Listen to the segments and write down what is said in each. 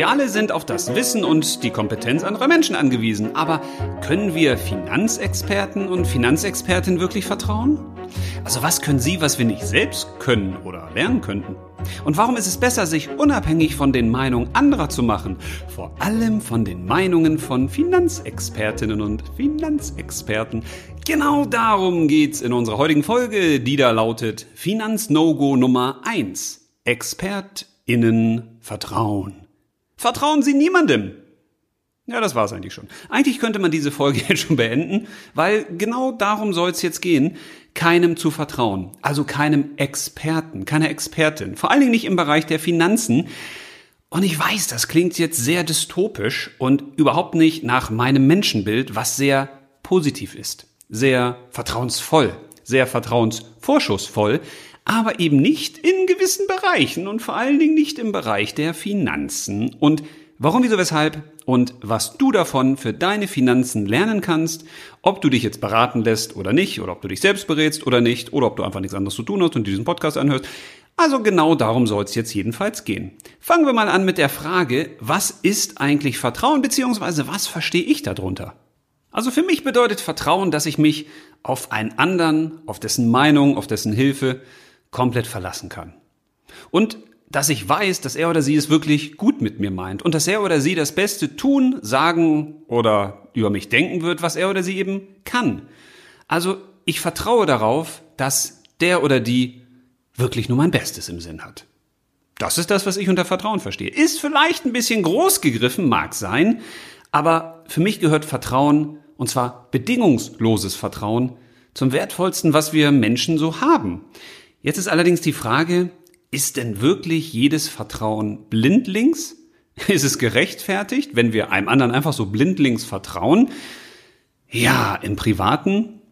Wir alle sind auf das Wissen und die Kompetenz anderer Menschen angewiesen. Aber können wir Finanzexperten und Finanzexpertinnen wirklich vertrauen? Also was können sie, was wir nicht selbst können oder lernen könnten? Und warum ist es besser, sich unabhängig von den Meinungen anderer zu machen? Vor allem von den Meinungen von Finanzexpertinnen und Finanzexperten. Genau darum geht's in unserer heutigen Folge, die da lautet Finanz-No-Go Nummer 1. ExpertInnen vertrauen. Vertrauen Sie niemandem. Ja, das war's eigentlich schon. Eigentlich könnte man diese Folge jetzt schon beenden, weil genau darum soll's jetzt gehen, keinem zu vertrauen. Also keinem Experten, keiner Expertin. Vor allen Dingen nicht im Bereich der Finanzen. Und ich weiß, das klingt jetzt sehr dystopisch und überhaupt nicht nach meinem Menschenbild, was sehr positiv ist. Sehr vertrauensvoll, sehr vertrauensvorschussvoll, aber eben nicht in gewissen Bereichen und vor allen Dingen nicht im Bereich der Finanzen. Und warum, wieso, weshalb und was du davon für deine Finanzen lernen kannst, ob du dich jetzt beraten lässt oder nicht, oder ob du dich selbst berätst oder nicht, oder ob du einfach nichts anderes zu tun hast und diesen Podcast anhörst. Also genau darum soll es jetzt jedenfalls gehen. Fangen wir mal an mit der Frage, was ist eigentlich Vertrauen, beziehungsweise was verstehe ich darunter? Also für mich bedeutet Vertrauen, dass ich mich auf einen anderen, auf dessen Meinung, auf dessen Hilfe komplett verlassen kann. Und dass ich weiß, dass er oder sie es wirklich gut mit mir meint und dass er oder sie das Beste tun, sagen oder über mich denken wird, was er oder sie eben kann. Also ich vertraue darauf, dass der oder die wirklich nur mein Bestes im Sinn hat. Das ist das, was ich unter Vertrauen verstehe. Ist vielleicht ein bisschen groß gegriffen, mag sein, aber für mich gehört Vertrauen, und zwar bedingungsloses Vertrauen, zum wertvollsten, was wir Menschen so haben. Jetzt ist allerdings die Frage, ist denn wirklich jedes Vertrauen blindlings? Ist es gerechtfertigt, wenn wir einem anderen einfach so blindlings vertrauen? Ja, im Privaten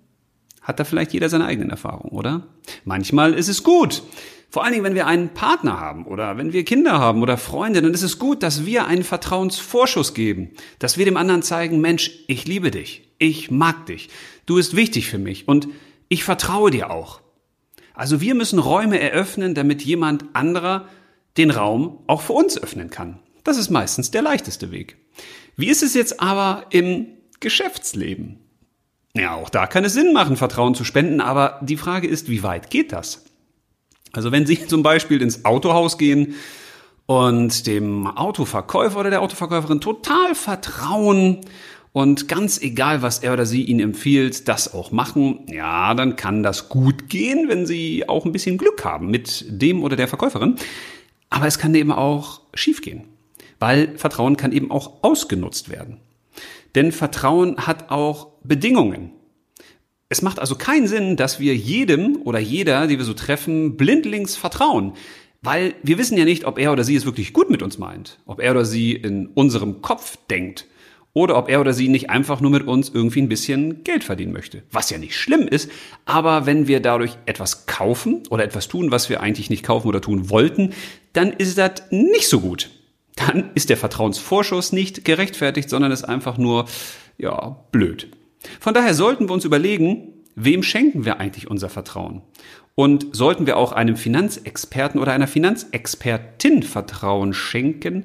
hat da vielleicht jeder seine eigenen Erfahrungen, oder? Manchmal ist es gut. Vor allen Dingen, wenn wir einen Partner haben oder wenn wir Kinder haben oder Freunde, dann ist es gut, dass wir einen Vertrauensvorschuss geben, dass wir dem anderen zeigen, Mensch, ich liebe dich, ich mag dich, du bist wichtig für mich und ich vertraue dir auch. Also wir müssen Räume eröffnen, damit jemand anderer den Raum auch für uns öffnen kann. Das ist meistens der leichteste Weg. Wie ist es jetzt aber im Geschäftsleben? Ja, auch da kann es Sinn machen, Vertrauen zu spenden, aber die Frage ist, wie weit geht das? Also wenn Sie zum Beispiel ins Autohaus gehen und dem Autoverkäufer oder der Autoverkäuferin total vertrauen und ganz egal, was er oder sie Ihnen empfiehlt, das auch machen, ja, dann kann das gut gehen, wenn Sie auch ein bisschen Glück haben mit dem oder der Verkäuferin. Aber es kann eben auch schiefgehen, weil Vertrauen kann eben auch ausgenutzt werden. Denn Vertrauen hat auch Bedingungen. Es macht also keinen Sinn, dass wir jedem oder jeder, die wir so treffen, blindlings vertrauen. Weil wir wissen ja nicht, ob er oder sie es wirklich gut mit uns meint, ob er oder sie in unserem Kopf denkt oder ob er oder sie nicht einfach nur mit uns irgendwie ein bisschen Geld verdienen möchte. Was ja nicht schlimm ist, aber wenn wir dadurch etwas kaufen oder etwas tun, was wir eigentlich nicht kaufen oder tun wollten, dann ist das nicht so gut. Dann ist der Vertrauensvorschuss nicht gerechtfertigt, sondern ist einfach nur, ja, blöd. Von daher sollten wir uns überlegen, wem schenken wir eigentlich unser Vertrauen? Und sollten wir auch einem Finanzexperten oder einer Finanzexpertin Vertrauen schenken?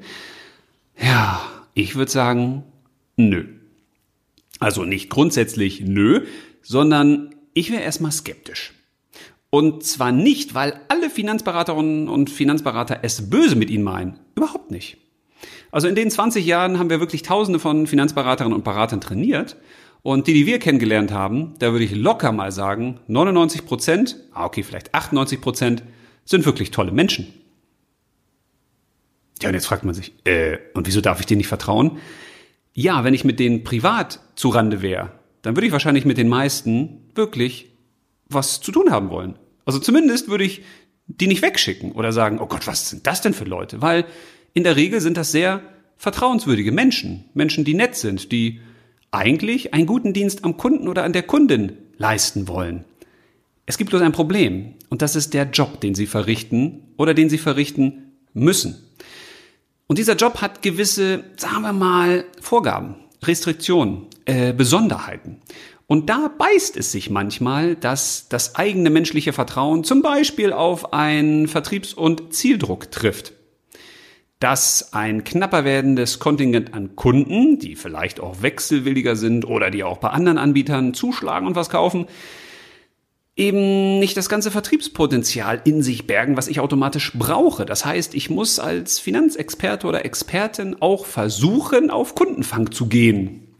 Ja, ich würde sagen, Nö. Also nicht grundsätzlich nö, sondern ich wäre erstmal skeptisch. Und zwar nicht, weil alle Finanzberaterinnen und Finanzberater es böse mit ihnen meinen. Überhaupt nicht. Also in den 20 Jahren haben wir wirklich tausende von Finanzberaterinnen und Beratern trainiert. Und die, die wir kennengelernt haben, da würde ich locker mal sagen, 99 Prozent, ah okay, vielleicht 98 Prozent, sind wirklich tolle Menschen. Ja, und jetzt fragt man sich, äh, und wieso darf ich denen nicht vertrauen? Ja, wenn ich mit denen privat zurande wäre, dann würde ich wahrscheinlich mit den meisten wirklich was zu tun haben wollen. Also zumindest würde ich die nicht wegschicken oder sagen, oh Gott, was sind das denn für Leute? Weil in der Regel sind das sehr vertrauenswürdige Menschen. Menschen, die nett sind, die eigentlich einen guten Dienst am Kunden oder an der Kundin leisten wollen. Es gibt bloß ein Problem und das ist der Job, den sie verrichten oder den sie verrichten müssen. Und dieser Job hat gewisse, sagen wir mal, Vorgaben, Restriktionen, äh, Besonderheiten. Und da beißt es sich manchmal, dass das eigene menschliche Vertrauen zum Beispiel auf einen Vertriebs- und Zieldruck trifft. dass ein knapper werdendes Kontingent an Kunden, die vielleicht auch wechselwilliger sind oder die auch bei anderen Anbietern zuschlagen und was kaufen, eben nicht das ganze Vertriebspotenzial in sich bergen, was ich automatisch brauche. Das heißt, ich muss als Finanzexperte oder Expertin auch versuchen, auf Kundenfang zu gehen.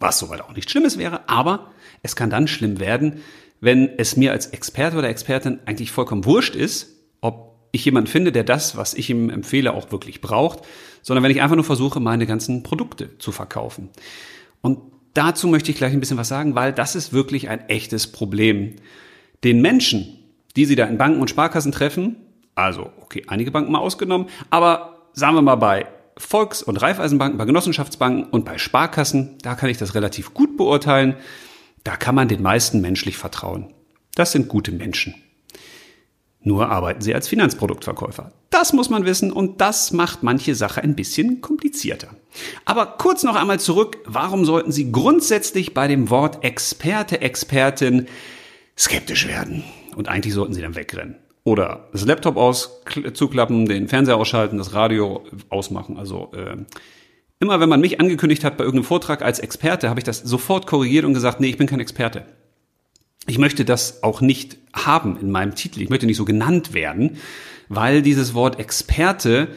Was soweit auch nicht Schlimmes wäre, aber es kann dann schlimm werden, wenn es mir als Experte oder Expertin eigentlich vollkommen wurscht ist, ob ich jemanden finde, der das, was ich ihm empfehle, auch wirklich braucht, sondern wenn ich einfach nur versuche, meine ganzen Produkte zu verkaufen. Und dazu möchte ich gleich ein bisschen was sagen, weil das ist wirklich ein echtes Problem. Den Menschen, die Sie da in Banken und Sparkassen treffen, also okay, einige Banken mal ausgenommen, aber sagen wir mal bei Volks- und Raiffeisenbanken, bei Genossenschaftsbanken und bei Sparkassen, da kann ich das relativ gut beurteilen. Da kann man den meisten menschlich vertrauen. Das sind gute Menschen. Nur arbeiten sie als Finanzproduktverkäufer. Das muss man wissen und das macht manche Sache ein bisschen komplizierter. Aber kurz noch einmal zurück, warum sollten Sie grundsätzlich bei dem Wort Experte, Expertin skeptisch werden? Und eigentlich sollten Sie dann wegrennen. Oder das Laptop auszuklappen, den Fernseher ausschalten, das Radio ausmachen. Also äh, Immer wenn man mich angekündigt hat bei irgendeinem Vortrag als Experte, habe ich das sofort korrigiert und gesagt, nee, ich bin kein Experte. Ich möchte das auch nicht haben in meinem Titel. Ich möchte nicht so genannt werden, weil dieses Wort Experte,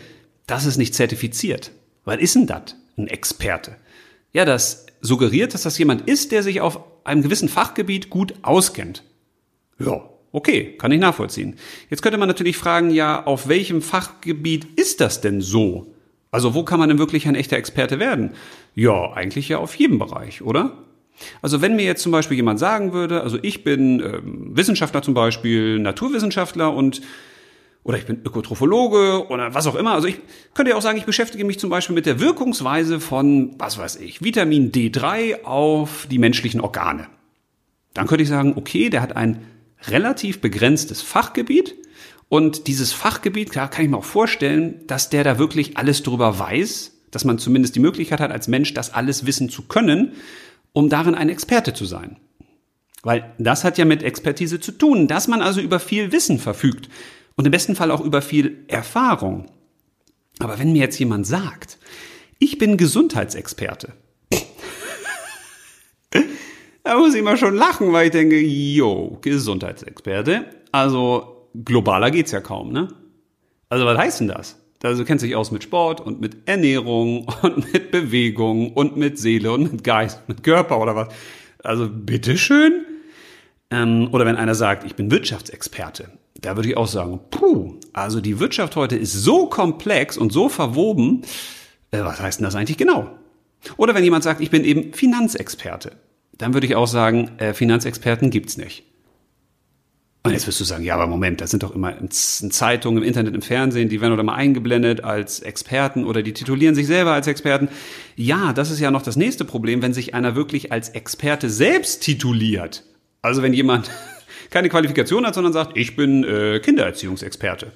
das ist nicht zertifiziert. Was ist denn das, ein Experte? Ja, das suggeriert, dass das jemand ist, der sich auf einem gewissen Fachgebiet gut auskennt. Ja, okay, kann ich nachvollziehen. Jetzt könnte man natürlich fragen, ja, auf welchem Fachgebiet ist das denn so? Also wo kann man denn wirklich ein echter Experte werden? Ja, eigentlich ja auf jedem Bereich, oder? Also wenn mir jetzt zum Beispiel jemand sagen würde, also ich bin ähm, Wissenschaftler zum Beispiel, Naturwissenschaftler und oder ich bin Ökotrophologe oder was auch immer. Also ich könnte ja auch sagen, ich beschäftige mich zum Beispiel mit der Wirkungsweise von, was weiß ich, Vitamin D3 auf die menschlichen Organe. Dann könnte ich sagen, okay, der hat ein relativ begrenztes Fachgebiet und dieses Fachgebiet, klar, kann ich mir auch vorstellen, dass der da wirklich alles drüber weiß, dass man zumindest die Möglichkeit hat, als Mensch das alles wissen zu können, um darin ein Experte zu sein. Weil das hat ja mit Expertise zu tun, dass man also über viel Wissen verfügt und im besten Fall auch über viel Erfahrung. Aber wenn mir jetzt jemand sagt, ich bin Gesundheitsexperte, da muss ich mal schon lachen, weil ich denke, yo, Gesundheitsexperte. Also globaler geht's ja kaum, ne? Also was heißt denn das? Also du kennst dich aus mit Sport und mit Ernährung und mit Bewegung und mit Seele und mit Geist, mit Körper oder was. Also bitteschön. Ähm, oder wenn einer sagt, ich bin Wirtschaftsexperte, da würde ich auch sagen, puh, also die Wirtschaft heute ist so komplex und so verwoben, äh, was heißt denn das eigentlich genau? Oder wenn jemand sagt, ich bin eben Finanzexperte, dann würde ich auch sagen, äh, Finanzexperten gibt's nicht. Und jetzt wirst du sagen, ja, aber Moment, das sind doch immer in Zeitungen, im Internet, im Fernsehen, die werden doch mal eingeblendet als Experten oder die titulieren sich selber als Experten. Ja, das ist ja noch das nächste Problem, wenn sich einer wirklich als Experte selbst tituliert. Also wenn jemand keine Qualifikation hat, sondern sagt, ich bin äh, Kindererziehungsexperte.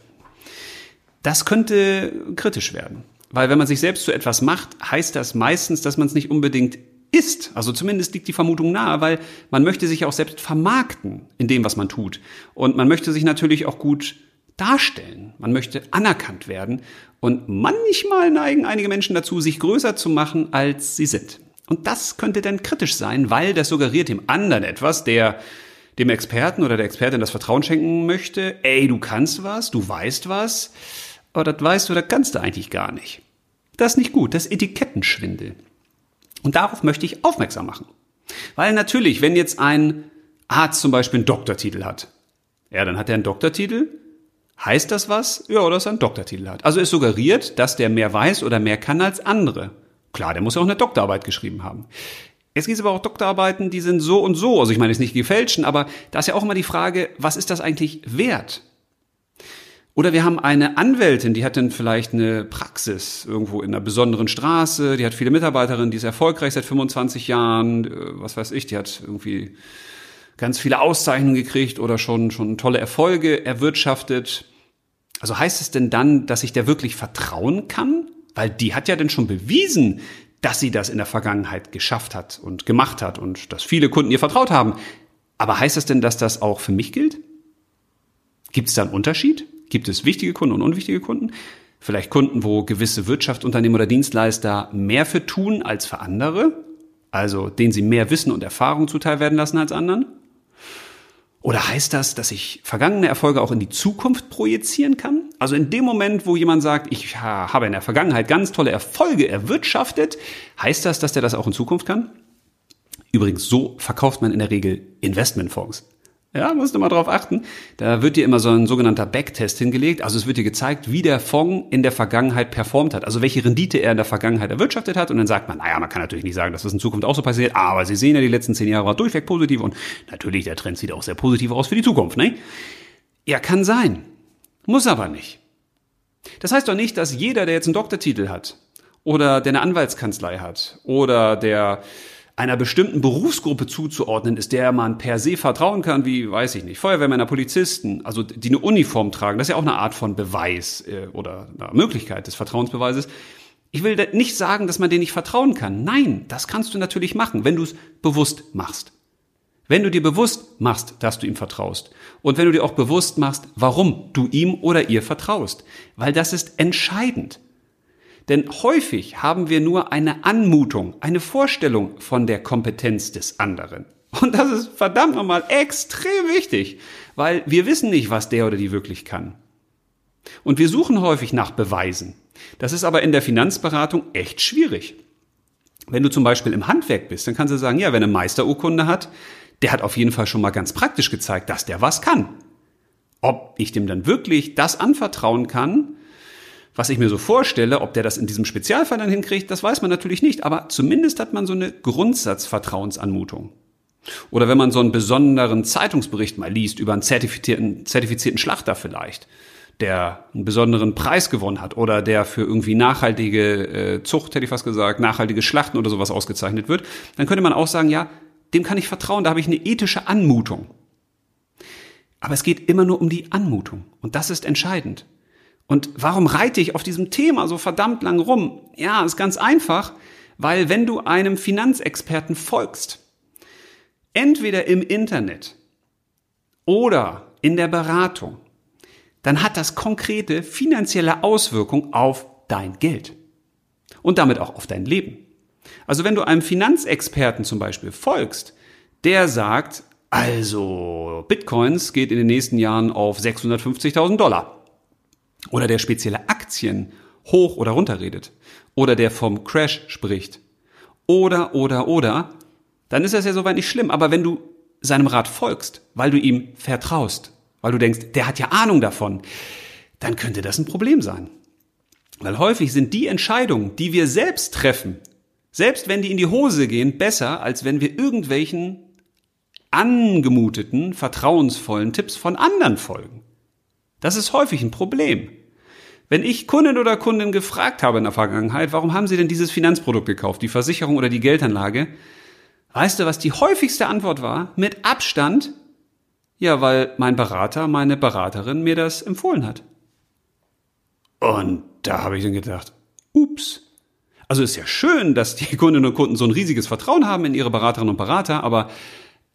Das könnte kritisch werden. Weil wenn man sich selbst zu etwas macht, heißt das meistens, dass man es nicht unbedingt ist. Also zumindest liegt die Vermutung nahe, weil man möchte sich auch selbst vermarkten in dem, was man tut. Und man möchte sich natürlich auch gut darstellen. Man möchte anerkannt werden. Und manchmal neigen einige Menschen dazu, sich größer zu machen, als sie sind. Und das könnte dann kritisch sein, weil das suggeriert dem anderen etwas, der dem Experten oder der Expertin das Vertrauen schenken möchte. Ey, du kannst was, du weißt was, aber das weißt du, das kannst du eigentlich gar nicht. Das ist nicht gut, das ist Etikettenschwindel. Und darauf möchte ich aufmerksam machen. Weil natürlich, wenn jetzt ein Arzt zum Beispiel einen Doktortitel hat, ja, dann hat er einen Doktortitel. Heißt das was? Ja, oder dass er einen Doktortitel hat. Also es suggeriert, dass der mehr weiß oder mehr kann als andere. Klar, der muss ja auch eine Doktorarbeit geschrieben haben. Es gibt aber auch Doktorarbeiten, die sind so und so. Also ich meine, es ist nicht gefälschen, aber da ist ja auch immer die Frage, was ist das eigentlich wert? Oder wir haben eine Anwältin, die hat dann vielleicht eine Praxis irgendwo in einer besonderen Straße, die hat viele Mitarbeiterinnen, die ist erfolgreich seit 25 Jahren, äh, was weiß ich, die hat irgendwie ganz viele Auszeichnungen gekriegt oder schon, schon tolle Erfolge erwirtschaftet. Also heißt es denn dann, dass ich der wirklich vertrauen kann? Weil die hat ja dann schon bewiesen, dass sie das in der Vergangenheit geschafft hat und gemacht hat und dass viele Kunden ihr vertraut haben. Aber heißt es denn, dass das auch für mich gilt? Gibt es da einen Unterschied? Gibt es wichtige Kunden und unwichtige Kunden? Vielleicht Kunden, wo gewisse Wirtschaftsunternehmen oder Dienstleister mehr für tun als für andere, also denen sie mehr Wissen und Erfahrung zuteil werden lassen als anderen? Oder heißt das, dass ich vergangene Erfolge auch in die Zukunft projizieren kann? Also in dem Moment, wo jemand sagt, ich habe in der Vergangenheit ganz tolle Erfolge erwirtschaftet, heißt das, dass der das auch in Zukunft kann? Übrigens, so verkauft man in der Regel Investmentfonds. Ja, musst du mal drauf achten. Da wird dir immer so ein sogenannter Backtest hingelegt. Also es wird dir gezeigt, wie der Fonds in der Vergangenheit performt hat. Also welche Rendite er in der Vergangenheit erwirtschaftet hat. Und dann sagt man, naja, man kann natürlich nicht sagen, dass das in Zukunft auch so passiert. Aber Sie sehen ja, die letzten zehn Jahre war durchweg positiv. Und natürlich, der Trend sieht auch sehr positiv aus für die Zukunft, ne? Ja, kann sein. Muss aber nicht. Das heißt doch nicht, dass jeder, der jetzt einen Doktortitel hat, oder der eine Anwaltskanzlei hat, oder der einer bestimmten Berufsgruppe zuzuordnen ist, der man per se vertrauen kann, wie, weiß ich nicht, Feuerwehrmänner, Polizisten, also die eine Uniform tragen, das ist ja auch eine Art von Beweis äh, oder Möglichkeit des Vertrauensbeweises. Ich will nicht sagen, dass man denen nicht vertrauen kann. Nein, das kannst du natürlich machen, wenn du es bewusst machst. Wenn du dir bewusst machst, dass du ihm vertraust. Und wenn du dir auch bewusst machst, warum du ihm oder ihr vertraust. Weil das ist entscheidend. Denn häufig haben wir nur eine Anmutung, eine Vorstellung von der Kompetenz des anderen. Und das ist verdammt nochmal extrem wichtig, weil wir wissen nicht, was der oder die wirklich kann. Und wir suchen häufig nach Beweisen. Das ist aber in der Finanzberatung echt schwierig. Wenn du zum Beispiel im Handwerk bist, dann kannst du sagen, ja, wenn eine Meisterurkunde hat, der hat auf jeden Fall schon mal ganz praktisch gezeigt, dass der was kann. Ob ich dem dann wirklich das anvertrauen kann, was ich mir so vorstelle, ob der das in diesem Spezialfall dann hinkriegt, das weiß man natürlich nicht, aber zumindest hat man so eine Grundsatzvertrauensanmutung. Oder wenn man so einen besonderen Zeitungsbericht mal liest über einen zertifizierten, zertifizierten Schlachter vielleicht, der einen besonderen Preis gewonnen hat oder der für irgendwie nachhaltige äh, Zucht, hätte ich fast gesagt, nachhaltige Schlachten oder sowas ausgezeichnet wird, dann könnte man auch sagen, ja, dem kann ich vertrauen, da habe ich eine ethische Anmutung. Aber es geht immer nur um die Anmutung und das ist entscheidend. Und warum reite ich auf diesem Thema so verdammt lang rum? Ja, ist ganz einfach, weil wenn du einem Finanzexperten folgst, entweder im Internet oder in der Beratung, dann hat das konkrete finanzielle Auswirkungen auf dein Geld und damit auch auf dein Leben. Also wenn du einem Finanzexperten zum Beispiel folgst, der sagt, also Bitcoins geht in den nächsten Jahren auf 650.000 Dollar oder der spezielle Aktien hoch oder runter redet oder der vom Crash spricht oder, oder, oder, dann ist das ja soweit nicht schlimm. Aber wenn du seinem Rat folgst, weil du ihm vertraust, weil du denkst, der hat ja Ahnung davon, dann könnte das ein Problem sein. Weil häufig sind die Entscheidungen, die wir selbst treffen, selbst wenn die in die Hose gehen, besser, als wenn wir irgendwelchen angemuteten, vertrauensvollen Tipps von anderen folgen. Das ist häufig ein Problem. Wenn ich Kunden oder Kunden gefragt habe in der Vergangenheit, warum haben sie denn dieses Finanzprodukt gekauft, die Versicherung oder die Geldanlage, weißt du, was die häufigste Antwort war? Mit Abstand, ja, weil mein Berater, meine Beraterin mir das empfohlen hat. Und da habe ich dann gedacht, ups. Also ist ja schön, dass die Kundinnen und Kunden so ein riesiges Vertrauen haben in ihre Beraterinnen und Berater, aber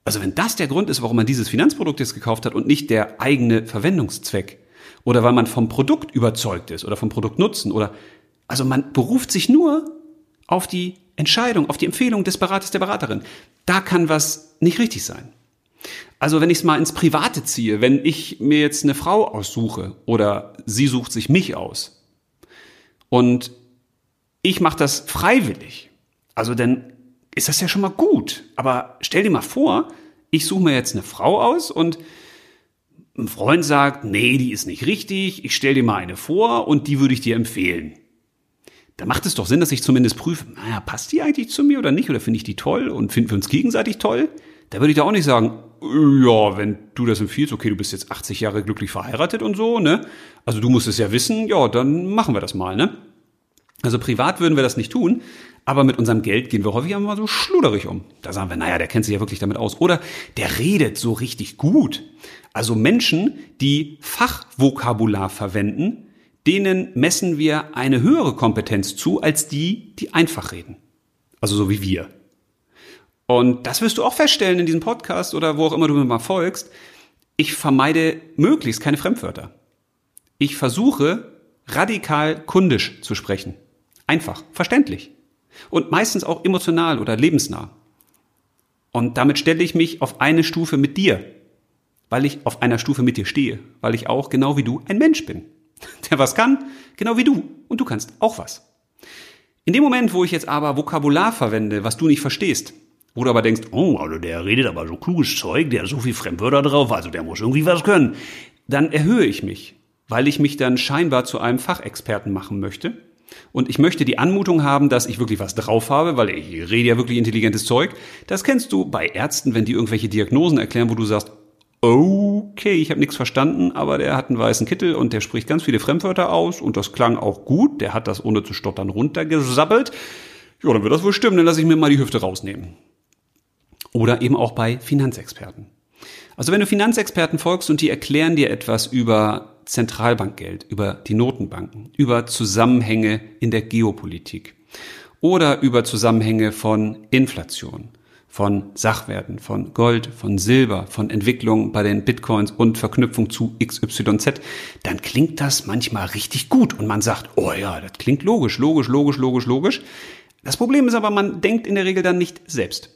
also wenn das der Grund ist, warum man dieses Finanzprodukt jetzt gekauft hat und nicht der eigene Verwendungszweck oder weil man vom Produkt überzeugt ist oder vom Produktnutzen oder also man beruft sich nur auf die Entscheidung, auf die Empfehlung des Beraters, der Beraterin. Da kann was nicht richtig sein. Also wenn ich es mal ins Private ziehe, wenn ich mir jetzt eine Frau aussuche oder sie sucht sich mich aus und ich mache das freiwillig, also dann ist das ja schon mal gut. Aber stell dir mal vor, ich suche mir jetzt eine Frau aus und ein Freund sagt, nee, die ist nicht richtig, ich stell dir mal eine vor und die würde ich dir empfehlen. Da macht es doch Sinn, dass ich zumindest prüfe, naja, passt die eigentlich zu mir oder nicht? Oder finde ich die toll und finden wir uns gegenseitig toll? Da würde ich da auch nicht sagen, ja, wenn du das empfiehlst, okay, du bist jetzt 80 Jahre glücklich verheiratet und so, ne? Also du musst es ja wissen, ja, dann machen wir das mal, ne? Also privat würden wir das nicht tun, aber mit unserem Geld gehen wir häufig einmal so schluderig um. Da sagen wir, naja, der kennt sich ja wirklich damit aus. Oder der redet so richtig gut. Also Menschen, die Fachvokabular verwenden, denen messen wir eine höhere Kompetenz zu als die, die einfach reden. Also so wie wir. Und das wirst du auch feststellen in diesem Podcast oder wo auch immer du mir mal folgst. Ich vermeide möglichst keine Fremdwörter. Ich versuche radikal kundisch zu sprechen. Einfach, verständlich. Und meistens auch emotional oder lebensnah. Und damit stelle ich mich auf eine Stufe mit dir, weil ich auf einer Stufe mit dir stehe, weil ich auch, genau wie du, ein Mensch bin, der was kann, genau wie du, und du kannst auch was. In dem Moment, wo ich jetzt aber Vokabular verwende, was du nicht verstehst, wo du aber denkst, oh, also der redet aber so kluges Zeug, der hat so viel Fremdwörter drauf, also der muss irgendwie was können, dann erhöhe ich mich, weil ich mich dann scheinbar zu einem Fachexperten machen möchte. Und ich möchte die Anmutung haben, dass ich wirklich was drauf habe, weil ich rede ja wirklich intelligentes Zeug. Das kennst du bei Ärzten, wenn die irgendwelche Diagnosen erklären, wo du sagst, okay, ich habe nichts verstanden, aber der hat einen weißen Kittel und der spricht ganz viele Fremdwörter aus und das klang auch gut. Der hat das ohne zu stottern runtergesabbelt. Ja, dann wird das wohl stimmen, dann lasse ich mir mal die Hüfte rausnehmen. Oder eben auch bei Finanzexperten. Also wenn du Finanzexperten folgst und die erklären dir etwas über Zentralbankgeld, über die Notenbanken, über Zusammenhänge in der Geopolitik oder über Zusammenhänge von Inflation, von Sachwerten, von Gold, von Silber, von Entwicklungen bei den Bitcoins und Verknüpfung zu XYZ, dann klingt das manchmal richtig gut und man sagt, oh ja, das klingt logisch, logisch, logisch, logisch, logisch. Das Problem ist aber, man denkt in der Regel dann nicht selbst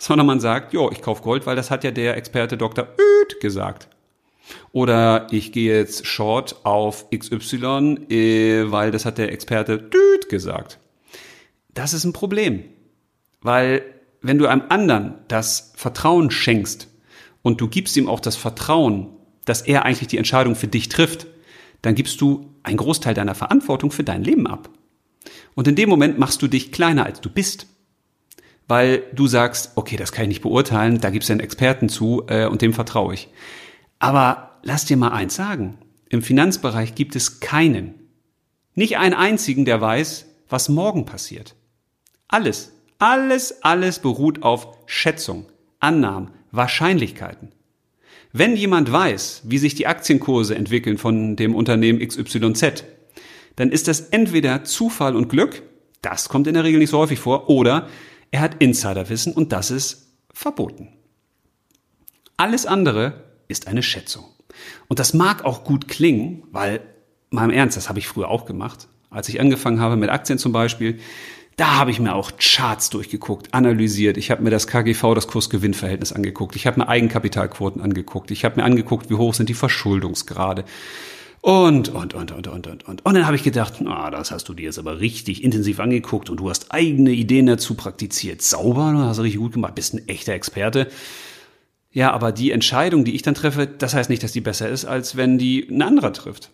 sondern man sagt, jo, ich kauf Gold, weil das hat ja der Experte Dr. Öd gesagt. Oder ich gehe jetzt short auf XY, äh, weil das hat der Experte Düd gesagt. Das ist ein Problem. Weil wenn du einem anderen das Vertrauen schenkst und du gibst ihm auch das Vertrauen, dass er eigentlich die Entscheidung für dich trifft, dann gibst du einen Großteil deiner Verantwortung für dein Leben ab. Und in dem Moment machst du dich kleiner, als du bist weil du sagst, okay, das kann ich nicht beurteilen, da gibt es einen Experten zu äh, und dem vertraue ich. Aber lass dir mal eins sagen, im Finanzbereich gibt es keinen, nicht einen einzigen, der weiß, was morgen passiert. Alles, alles, alles beruht auf Schätzung, Annahmen, Wahrscheinlichkeiten. Wenn jemand weiß, wie sich die Aktienkurse entwickeln von dem Unternehmen XYZ, dann ist das entweder Zufall und Glück, das kommt in der Regel nicht so häufig vor, oder er hat Insiderwissen und das ist verboten. Alles andere ist eine Schätzung. Und das mag auch gut klingen, weil, mal im Ernst, das habe ich früher auch gemacht. Als ich angefangen habe mit Aktien zum Beispiel, da habe ich mir auch Charts durchgeguckt, analysiert. Ich habe mir das KGV, das Kurs-Gewinn-Verhältnis angeguckt. Ich habe mir Eigenkapitalquoten angeguckt. Ich habe mir angeguckt, wie hoch sind die Verschuldungsgrade. Und, und, und, und, und, und, und. Und dann habe ich gedacht, na, das hast du dir jetzt aber richtig intensiv angeguckt und du hast eigene Ideen dazu praktiziert. Sauber, du hast richtig gut gemacht, bist ein echter Experte. Ja, aber die Entscheidung, die ich dann treffe, das heißt nicht, dass die besser ist, als wenn die ein anderer trifft.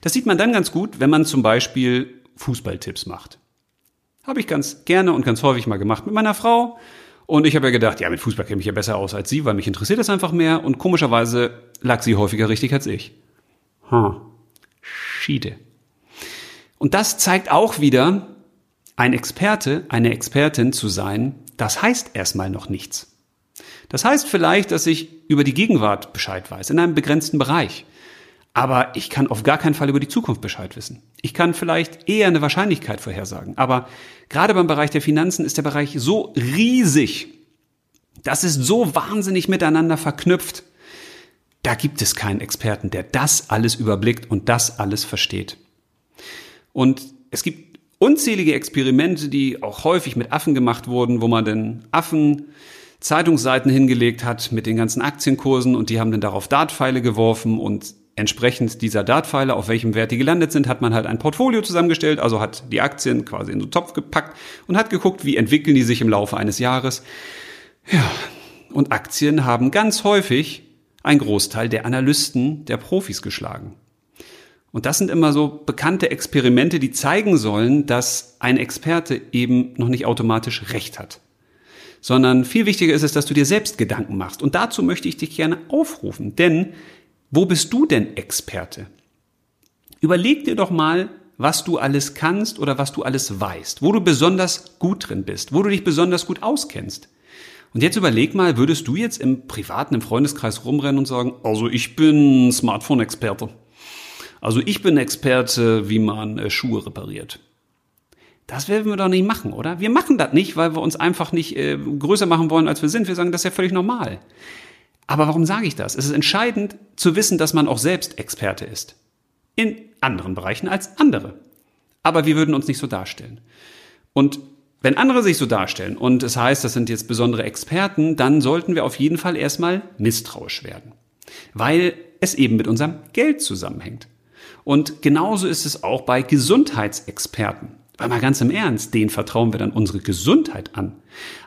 Das sieht man dann ganz gut, wenn man zum Beispiel Fußballtipps macht. Habe ich ganz gerne und ganz häufig mal gemacht mit meiner Frau. Und ich habe ja gedacht, ja, mit Fußball kenne ich ja besser aus als sie, weil mich interessiert das einfach mehr. Und komischerweise lag sie häufiger richtig als ich. Hm. Schiede. Und das zeigt auch wieder, ein Experte, eine Expertin zu sein, das heißt erstmal noch nichts. Das heißt vielleicht, dass ich über die Gegenwart Bescheid weiß, in einem begrenzten Bereich. Aber ich kann auf gar keinen Fall über die Zukunft Bescheid wissen. Ich kann vielleicht eher eine Wahrscheinlichkeit vorhersagen. Aber gerade beim Bereich der Finanzen ist der Bereich so riesig. Das ist so wahnsinnig miteinander verknüpft. Da gibt es keinen Experten, der das alles überblickt und das alles versteht. Und es gibt unzählige Experimente, die auch häufig mit Affen gemacht wurden, wo man den Affen Zeitungsseiten hingelegt hat mit den ganzen Aktienkursen und die haben dann darauf Dartpfeile geworfen und entsprechend dieser Dartpfeile, auf welchem Wert die gelandet sind, hat man halt ein Portfolio zusammengestellt, also hat die Aktien quasi in so einen Topf gepackt und hat geguckt, wie entwickeln die sich im Laufe eines Jahres. Ja, und Aktien haben ganz häufig ein Großteil der Analysten, der Profis geschlagen. Und das sind immer so bekannte Experimente, die zeigen sollen, dass ein Experte eben noch nicht automatisch recht hat. Sondern viel wichtiger ist es, dass du dir selbst Gedanken machst. Und dazu möchte ich dich gerne aufrufen. Denn wo bist du denn Experte? Überleg dir doch mal, was du alles kannst oder was du alles weißt, wo du besonders gut drin bist, wo du dich besonders gut auskennst. Und jetzt überleg mal, würdest du jetzt im privaten, im Freundeskreis rumrennen und sagen, also ich bin Smartphone-Experte. Also ich bin Experte, wie man äh, Schuhe repariert. Das werden wir doch nicht machen, oder? Wir machen das nicht, weil wir uns einfach nicht äh, größer machen wollen, als wir sind. Wir sagen, das ist ja völlig normal. Aber warum sage ich das? Es ist entscheidend zu wissen, dass man auch selbst Experte ist. in anderen Bereichen als andere. Aber wir würden uns nicht so darstellen. Und wenn andere sich so darstellen und es heißt, das sind jetzt besondere Experten, dann sollten wir auf jeden Fall erstmal misstrauisch werden. Weil es eben mit unserem Geld zusammenhängt. Und genauso ist es auch bei Gesundheitsexperten. Weil mal ganz im Ernst, denen vertrauen wir dann unsere Gesundheit an.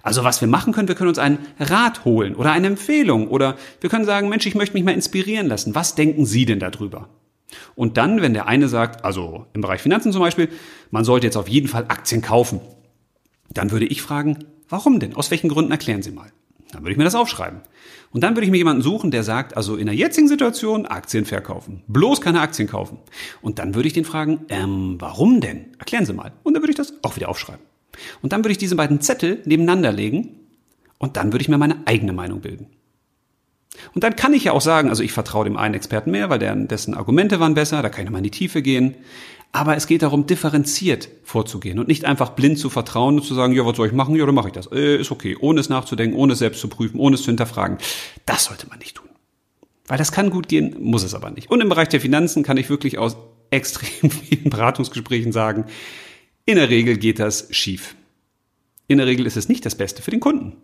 Also was wir machen können, wir können uns einen Rat holen oder eine Empfehlung oder wir können sagen, Mensch, ich möchte mich mal inspirieren lassen. Was denken Sie denn darüber? Und dann, wenn der eine sagt, also im Bereich Finanzen zum Beispiel, man sollte jetzt auf jeden Fall Aktien kaufen, dann würde ich fragen, warum denn? Aus welchen Gründen erklären Sie mal? Dann würde ich mir das aufschreiben. Und dann würde ich mir jemanden suchen, der sagt, also in der jetzigen Situation Aktien verkaufen. Bloß keine Aktien kaufen. Und dann würde ich den fragen, ähm, warum denn? Erklären Sie mal. Und dann würde ich das auch wieder aufschreiben. Und dann würde ich diese beiden Zettel nebeneinander legen und dann würde ich mir meine eigene Meinung bilden. Und dann kann ich ja auch sagen, also ich vertraue dem einen Experten mehr, weil dessen Argumente waren besser, da kann ich nochmal in die Tiefe gehen. Aber es geht darum, differenziert vorzugehen und nicht einfach blind zu vertrauen und zu sagen, ja, was soll ich machen? Ja, dann mache ich das. Äh, ist okay. Ohne es nachzudenken, ohne es selbst zu prüfen, ohne es zu hinterfragen. Das sollte man nicht tun. Weil das kann gut gehen, muss es aber nicht. Und im Bereich der Finanzen kann ich wirklich aus extrem vielen Beratungsgesprächen sagen, in der Regel geht das schief. In der Regel ist es nicht das Beste für den Kunden.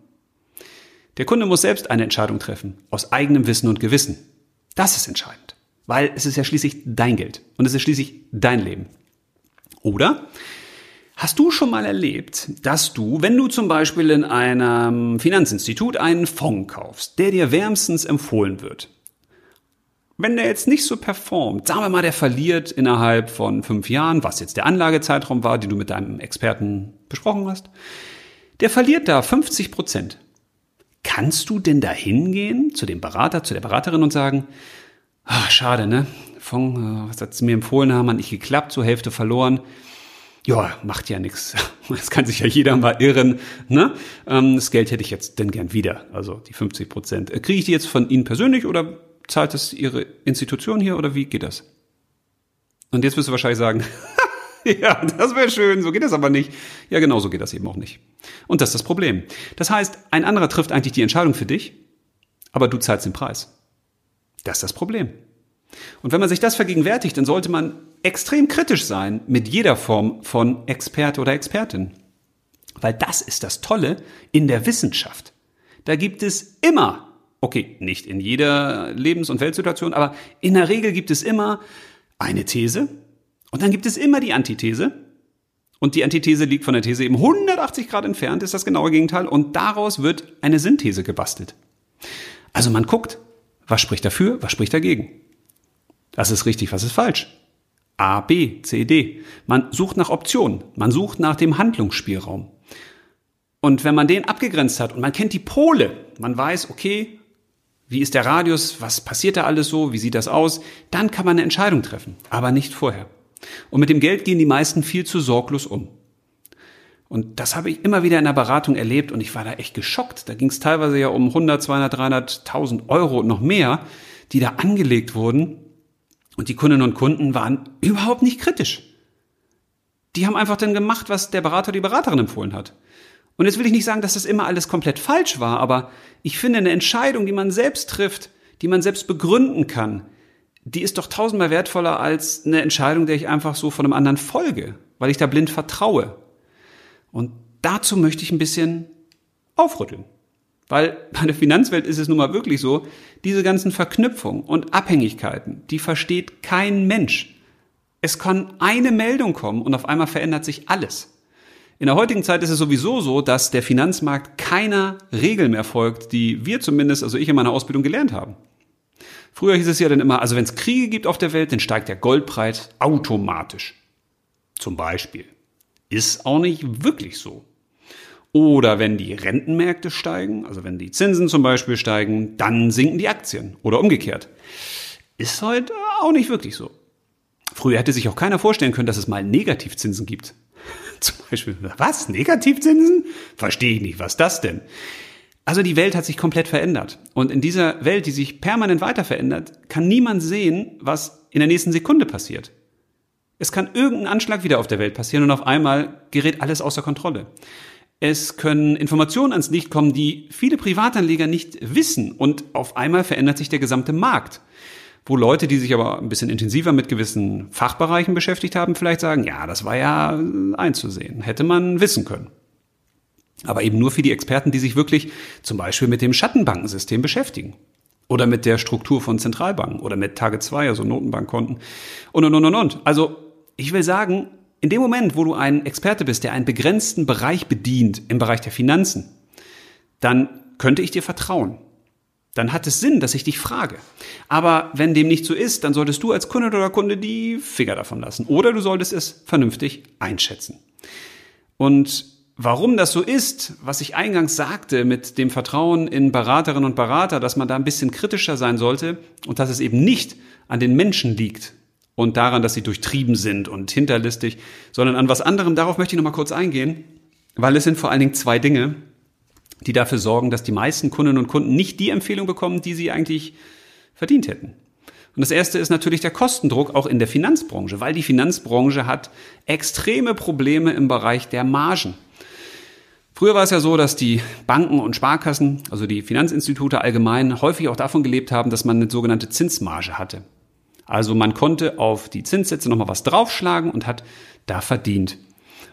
Der Kunde muss selbst eine Entscheidung treffen, aus eigenem Wissen und Gewissen. Das ist entscheidend. Weil es ist ja schließlich dein Geld und es ist schließlich dein Leben. Oder hast du schon mal erlebt, dass du, wenn du zum Beispiel in einem Finanzinstitut einen Fonds kaufst, der dir wärmstens empfohlen wird, wenn der jetzt nicht so performt, sagen wir mal, der verliert innerhalb von fünf Jahren, was jetzt der Anlagezeitraum war, den du mit deinem Experten besprochen hast, der verliert da 50 Prozent. Kannst du denn da hingehen zu dem Berater, zu der Beraterin und sagen, Ach, schade, ne? Fong, äh, was hat sie mir empfohlen haben, hat nicht geklappt, zur Hälfte verloren. Ja, macht ja nichts. Das kann sich ja jeder mal irren. Ne? Ähm, das Geld hätte ich jetzt denn gern wieder, also die 50 Prozent. Äh, kriege ich die jetzt von Ihnen persönlich oder zahlt es Ihre Institution hier oder wie geht das? Und jetzt wirst du wahrscheinlich sagen, ja, das wäre schön, so geht das aber nicht. Ja, genau so geht das eben auch nicht. Und das ist das Problem. Das heißt, ein anderer trifft eigentlich die Entscheidung für dich, aber du zahlst den Preis. Das ist das Problem. Und wenn man sich das vergegenwärtigt, dann sollte man extrem kritisch sein mit jeder Form von Experte oder Expertin. Weil das ist das Tolle in der Wissenschaft. Da gibt es immer, okay, nicht in jeder Lebens- und Weltsituation, aber in der Regel gibt es immer eine These und dann gibt es immer die Antithese. Und die Antithese liegt von der These eben 180 Grad entfernt, ist das genaue Gegenteil. Und daraus wird eine Synthese gebastelt. Also man guckt, was spricht dafür? Was spricht dagegen? Was ist richtig? Was ist falsch? A, B, C, D. Man sucht nach Optionen. Man sucht nach dem Handlungsspielraum. Und wenn man den abgegrenzt hat und man kennt die Pole, man weiß, okay, wie ist der Radius, was passiert da alles so, wie sieht das aus, dann kann man eine Entscheidung treffen, aber nicht vorher. Und mit dem Geld gehen die meisten viel zu sorglos um. Und das habe ich immer wieder in der Beratung erlebt und ich war da echt geschockt. Da ging es teilweise ja um 100, 200, 300.000 Euro und noch mehr, die da angelegt wurden. Und die Kundinnen und Kunden waren überhaupt nicht kritisch. Die haben einfach dann gemacht, was der Berater die Beraterin empfohlen hat. Und jetzt will ich nicht sagen, dass das immer alles komplett falsch war, aber ich finde eine Entscheidung, die man selbst trifft, die man selbst begründen kann, die ist doch tausendmal wertvoller als eine Entscheidung, der ich einfach so von einem anderen folge, weil ich da blind vertraue. Und dazu möchte ich ein bisschen aufrütteln. Weil bei der Finanzwelt ist es nun mal wirklich so, diese ganzen Verknüpfungen und Abhängigkeiten, die versteht kein Mensch. Es kann eine Meldung kommen und auf einmal verändert sich alles. In der heutigen Zeit ist es sowieso so, dass der Finanzmarkt keiner Regel mehr folgt, die wir zumindest, also ich in meiner Ausbildung gelernt haben. Früher hieß es ja dann immer, also wenn es Kriege gibt auf der Welt, dann steigt der Goldpreis automatisch. Zum Beispiel. Ist auch nicht wirklich so. Oder wenn die Rentenmärkte steigen, also wenn die Zinsen zum Beispiel steigen, dann sinken die Aktien. Oder umgekehrt. Ist heute auch nicht wirklich so. Früher hätte sich auch keiner vorstellen können, dass es mal Negativzinsen gibt. Zum Beispiel, was? Negativzinsen? Verstehe ich nicht. Was das denn? Also die Welt hat sich komplett verändert. Und in dieser Welt, die sich permanent weiter verändert, kann niemand sehen, was in der nächsten Sekunde passiert. Es kann irgendein Anschlag wieder auf der Welt passieren und auf einmal gerät alles außer Kontrolle. Es können Informationen ans Licht kommen, die viele Privatanleger nicht wissen und auf einmal verändert sich der gesamte Markt. wo Leute, die sich aber ein bisschen intensiver mit gewissen Fachbereichen beschäftigt haben, vielleicht sagen, ja, das war ja einzusehen, hätte man wissen können. Aber eben nur für die Experten, die sich wirklich zum Beispiel mit dem Schattenbankensystem beschäftigen. Oder mit der Struktur von Zentralbanken oder mit Target 2, also Notenbankkonten und und und und und. Also ich will sagen, in dem Moment, wo du ein Experte bist, der einen begrenzten Bereich bedient im Bereich der Finanzen, dann könnte ich dir vertrauen. Dann hat es Sinn, dass ich dich frage. Aber wenn dem nicht so ist, dann solltest du als Kunde oder Kunde die Finger davon lassen. Oder du solltest es vernünftig einschätzen. Und warum das so ist, was ich eingangs sagte mit dem Vertrauen in Beraterinnen und Berater, dass man da ein bisschen kritischer sein sollte und dass es eben nicht an den Menschen liegt und daran, dass sie durchtrieben sind und hinterlistig, sondern an was anderem, darauf möchte ich nochmal kurz eingehen, weil es sind vor allen Dingen zwei Dinge, die dafür sorgen, dass die meisten Kundinnen und Kunden nicht die Empfehlung bekommen, die sie eigentlich verdient hätten. Und das erste ist natürlich der Kostendruck auch in der Finanzbranche, weil die Finanzbranche hat extreme Probleme im Bereich der Margen. Früher war es ja so, dass die Banken und Sparkassen, also die Finanzinstitute allgemein, häufig auch davon gelebt haben, dass man eine sogenannte Zinsmarge hatte. Also man konnte auf die Zinssätze nochmal was draufschlagen und hat da verdient.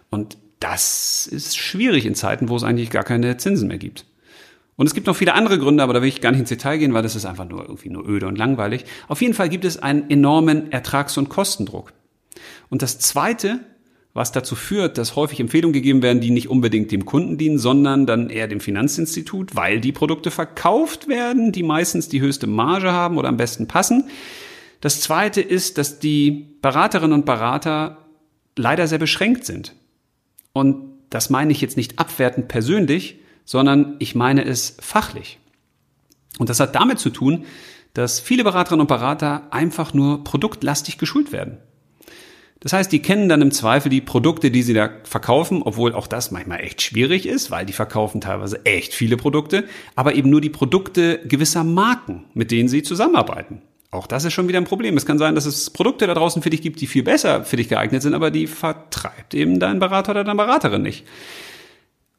Und das ist schwierig in Zeiten, wo es eigentlich gar keine Zinsen mehr gibt. Und es gibt noch viele andere Gründe, aber da will ich gar nicht ins Detail gehen, weil das ist einfach nur irgendwie nur öde und langweilig. Auf jeden Fall gibt es einen enormen Ertrags- und Kostendruck. Und das zweite, was dazu führt, dass häufig Empfehlungen gegeben werden, die nicht unbedingt dem Kunden dienen, sondern dann eher dem Finanzinstitut, weil die Produkte verkauft werden, die meistens die höchste Marge haben oder am besten passen. Das zweite ist, dass die Beraterinnen und Berater leider sehr beschränkt sind. Und das meine ich jetzt nicht abwertend persönlich, sondern ich meine es fachlich. Und das hat damit zu tun, dass viele Beraterinnen und Berater einfach nur produktlastig geschult werden. Das heißt, die kennen dann im Zweifel die Produkte, die sie da verkaufen, obwohl auch das manchmal echt schwierig ist, weil die verkaufen teilweise echt viele Produkte, aber eben nur die Produkte gewisser Marken, mit denen sie zusammenarbeiten. Auch das ist schon wieder ein Problem. Es kann sein, dass es Produkte da draußen für dich gibt, die viel besser für dich geeignet sind, aber die vertreibt eben dein Berater oder deine Beraterin nicht.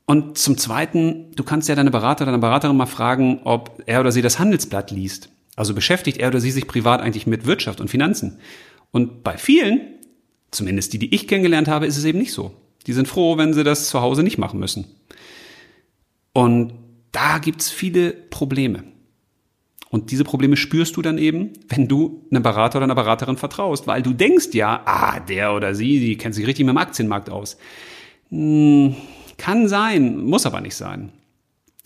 Und zum Zweiten, du kannst ja deine Berater oder deine Beraterin mal fragen, ob er oder sie das Handelsblatt liest. Also beschäftigt er oder sie sich privat eigentlich mit Wirtschaft und Finanzen. Und bei vielen, zumindest die, die ich kennengelernt habe, ist es eben nicht so. Die sind froh, wenn sie das zu Hause nicht machen müssen. Und da gibt's viele Probleme. Und diese Probleme spürst du dann eben, wenn du einem Berater oder einer Beraterin vertraust, weil du denkst ja, ah, der oder sie, die kennt sich richtig mit dem Aktienmarkt aus. Hm, kann sein, muss aber nicht sein.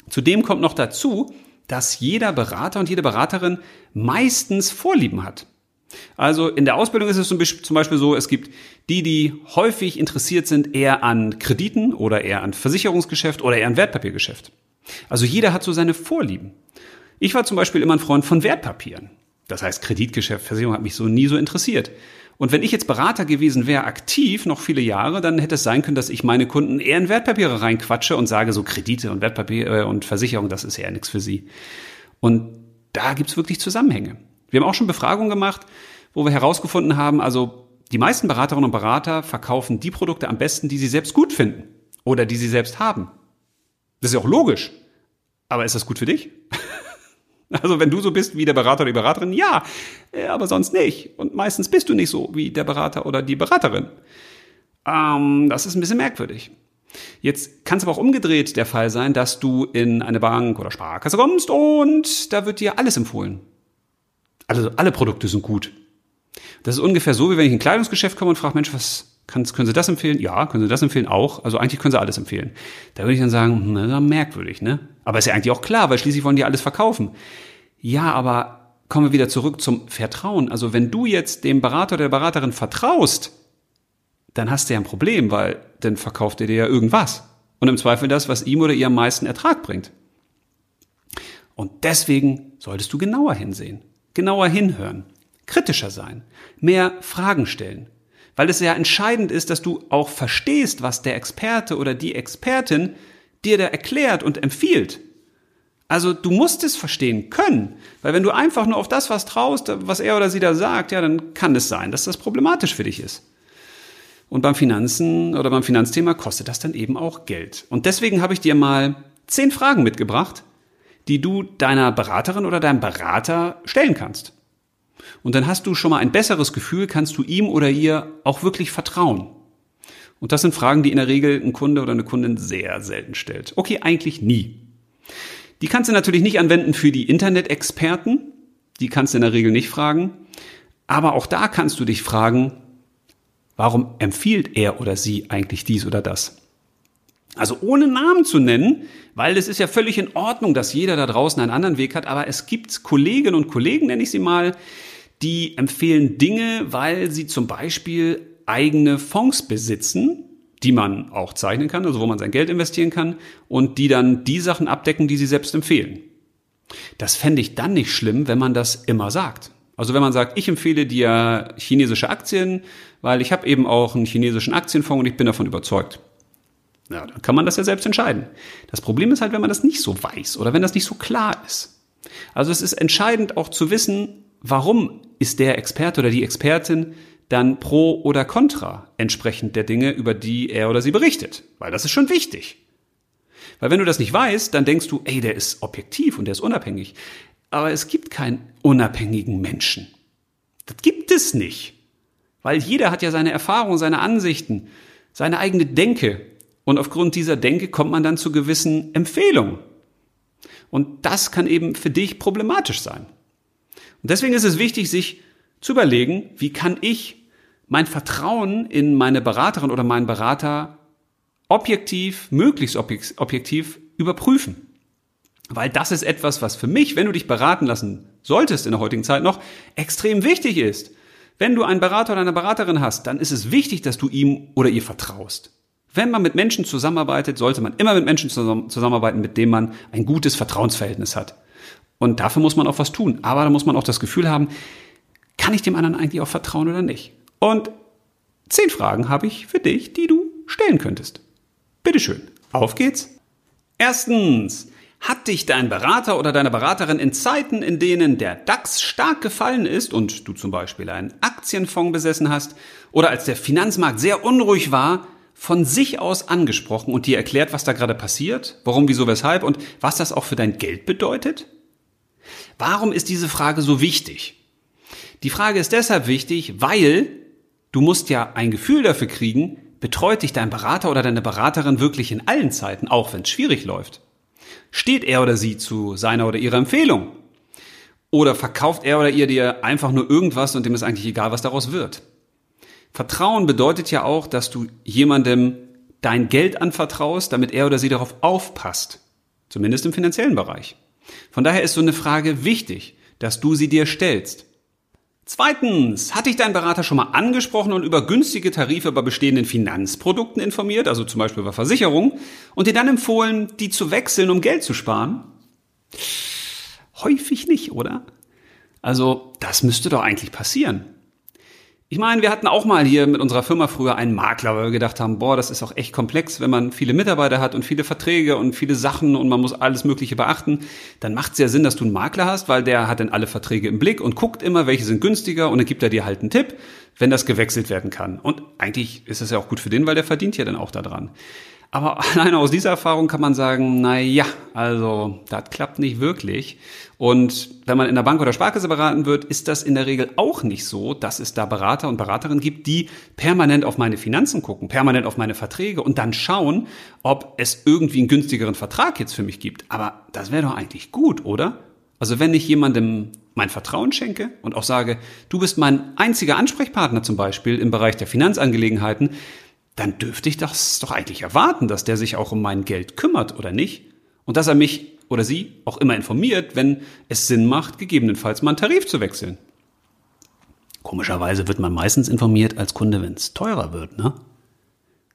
Zudem kommt noch dazu, dass jeder Berater und jede Beraterin meistens Vorlieben hat. Also in der Ausbildung ist es zum Beispiel so, es gibt die, die häufig interessiert sind eher an Krediten oder eher an Versicherungsgeschäft oder eher an Wertpapiergeschäft. Also jeder hat so seine Vorlieben. Ich war zum Beispiel immer ein Freund von Wertpapieren. Das heißt, Kreditgeschäft, Versicherung hat mich so nie so interessiert. Und wenn ich jetzt Berater gewesen wäre, aktiv, noch viele Jahre, dann hätte es sein können, dass ich meine Kunden eher in Wertpapiere reinquatsche und sage, so Kredite und Wertpapiere äh, und Versicherung, das ist eher nichts für sie. Und da gibt's wirklich Zusammenhänge. Wir haben auch schon Befragungen gemacht, wo wir herausgefunden haben, also die meisten Beraterinnen und Berater verkaufen die Produkte am besten, die sie selbst gut finden oder die sie selbst haben. Das ist ja auch logisch. Aber ist das gut für dich? Also wenn du so bist wie der Berater oder die Beraterin, ja, aber sonst nicht. Und meistens bist du nicht so wie der Berater oder die Beraterin. Ähm, das ist ein bisschen merkwürdig. Jetzt kann es aber auch umgedreht der Fall sein, dass du in eine Bank oder Sparkasse kommst und da wird dir alles empfohlen. Also alle Produkte sind gut. Das ist ungefähr so, wie wenn ich in ein Kleidungsgeschäft komme und frage, Mensch, was kann, können Sie das empfehlen? Ja, können Sie das empfehlen? Auch. Also eigentlich können Sie alles empfehlen. Da würde ich dann sagen, hm, na, merkwürdig, ne? Aber ist ja eigentlich auch klar, weil schließlich wollen die alles verkaufen. Ja, aber kommen wir wieder zurück zum Vertrauen. Also wenn du jetzt dem Berater oder der Beraterin vertraust, dann hast du ja ein Problem, weil dann verkauft er dir ja irgendwas. Und im Zweifel das, was ihm oder ihr am meisten Ertrag bringt. Und deswegen solltest du genauer hinsehen, genauer hinhören, kritischer sein, mehr Fragen stellen. Weil es ja entscheidend ist, dass du auch verstehst, was der Experte oder die Expertin dir da erklärt und empfiehlt. Also du musst es verstehen können, weil wenn du einfach nur auf das was traust, was er oder sie da sagt, ja, dann kann es sein, dass das problematisch für dich ist. Und beim Finanzen oder beim Finanzthema kostet das dann eben auch Geld. Und deswegen habe ich dir mal zehn Fragen mitgebracht, die du deiner Beraterin oder deinem Berater stellen kannst. Und dann hast du schon mal ein besseres Gefühl, kannst du ihm oder ihr auch wirklich vertrauen. Und das sind Fragen, die in der Regel ein Kunde oder eine Kundin sehr selten stellt. Okay, eigentlich nie. Die kannst du natürlich nicht anwenden für die Internet-Experten. Die kannst du in der Regel nicht fragen. Aber auch da kannst du dich fragen, warum empfiehlt er oder sie eigentlich dies oder das? Also ohne Namen zu nennen, weil es ist ja völlig in Ordnung, dass jeder da draußen einen anderen Weg hat, aber es gibt Kolleginnen und Kollegen, nenne ich sie mal, die empfehlen Dinge, weil sie zum Beispiel eigene Fonds besitzen, die man auch zeichnen kann, also wo man sein Geld investieren kann und die dann die Sachen abdecken, die sie selbst empfehlen. Das fände ich dann nicht schlimm, wenn man das immer sagt. Also wenn man sagt, ich empfehle dir chinesische Aktien, weil ich habe eben auch einen chinesischen Aktienfonds und ich bin davon überzeugt. Ja, dann kann man das ja selbst entscheiden. Das Problem ist halt, wenn man das nicht so weiß oder wenn das nicht so klar ist. Also es ist entscheidend auch zu wissen, warum ist der Experte oder die Expertin dann pro oder contra entsprechend der Dinge, über die er oder sie berichtet. Weil das ist schon wichtig. Weil wenn du das nicht weißt, dann denkst du, ey, der ist objektiv und der ist unabhängig. Aber es gibt keinen unabhängigen Menschen. Das gibt es nicht. Weil jeder hat ja seine Erfahrungen, seine Ansichten, seine eigene Denke. Und aufgrund dieser Denke kommt man dann zu gewissen Empfehlungen. Und das kann eben für dich problematisch sein. Und deswegen ist es wichtig, sich zu überlegen, wie kann ich mein Vertrauen in meine Beraterin oder meinen Berater objektiv, möglichst objektiv überprüfen. Weil das ist etwas, was für mich, wenn du dich beraten lassen solltest in der heutigen Zeit noch, extrem wichtig ist. Wenn du einen Berater oder eine Beraterin hast, dann ist es wichtig, dass du ihm oder ihr vertraust. Wenn man mit Menschen zusammenarbeitet, sollte man immer mit Menschen zusammenarbeiten, mit denen man ein gutes Vertrauensverhältnis hat. Und dafür muss man auch was tun. Aber da muss man auch das Gefühl haben, kann ich dem anderen eigentlich auch vertrauen oder nicht? Und zehn Fragen habe ich für dich, die du stellen könntest. Bitteschön, auf geht's. Erstens, hat dich dein Berater oder deine Beraterin in Zeiten, in denen der DAX stark gefallen ist und du zum Beispiel einen Aktienfonds besessen hast oder als der Finanzmarkt sehr unruhig war, von sich aus angesprochen und dir erklärt, was da gerade passiert, warum, wieso, weshalb und was das auch für dein Geld bedeutet? Warum ist diese Frage so wichtig? Die Frage ist deshalb wichtig, weil du musst ja ein Gefühl dafür kriegen, betreut dich dein Berater oder deine Beraterin wirklich in allen Zeiten, auch wenn es schwierig läuft. Steht er oder sie zu seiner oder ihrer Empfehlung? Oder verkauft er oder ihr dir einfach nur irgendwas und dem ist eigentlich egal, was daraus wird? Vertrauen bedeutet ja auch, dass du jemandem dein Geld anvertraust, damit er oder sie darauf aufpasst. Zumindest im finanziellen Bereich. Von daher ist so eine Frage wichtig, dass du sie dir stellst. Zweitens, hat dich dein Berater schon mal angesprochen und über günstige Tarife bei bestehenden Finanzprodukten informiert, also zum Beispiel bei Versicherungen, und dir dann empfohlen, die zu wechseln, um Geld zu sparen? Häufig nicht, oder? Also, das müsste doch eigentlich passieren. Ich meine, wir hatten auch mal hier mit unserer Firma früher einen Makler, weil wir gedacht haben, boah, das ist auch echt komplex, wenn man viele Mitarbeiter hat und viele Verträge und viele Sachen und man muss alles Mögliche beachten, dann macht es ja Sinn, dass du einen Makler hast, weil der hat dann alle Verträge im Blick und guckt immer, welche sind günstiger und dann gibt er dir halt einen Tipp, wenn das gewechselt werden kann. Und eigentlich ist es ja auch gut für den, weil der verdient ja dann auch daran. Aber alleine aus dieser Erfahrung kann man sagen, na ja, also das klappt nicht wirklich. Und wenn man in der Bank oder Sparkasse beraten wird, ist das in der Regel auch nicht so, dass es da Berater und Beraterinnen gibt, die permanent auf meine Finanzen gucken, permanent auf meine Verträge und dann schauen, ob es irgendwie einen günstigeren Vertrag jetzt für mich gibt. Aber das wäre doch eigentlich gut, oder? Also wenn ich jemandem mein Vertrauen schenke und auch sage, du bist mein einziger Ansprechpartner zum Beispiel im Bereich der Finanzangelegenheiten, dann dürfte ich das doch eigentlich erwarten, dass der sich auch um mein Geld kümmert, oder nicht? Und dass er mich oder sie auch immer informiert, wenn es Sinn macht, gegebenenfalls mal einen Tarif zu wechseln. Komischerweise wird man meistens informiert als Kunde, wenn es teurer wird, ne?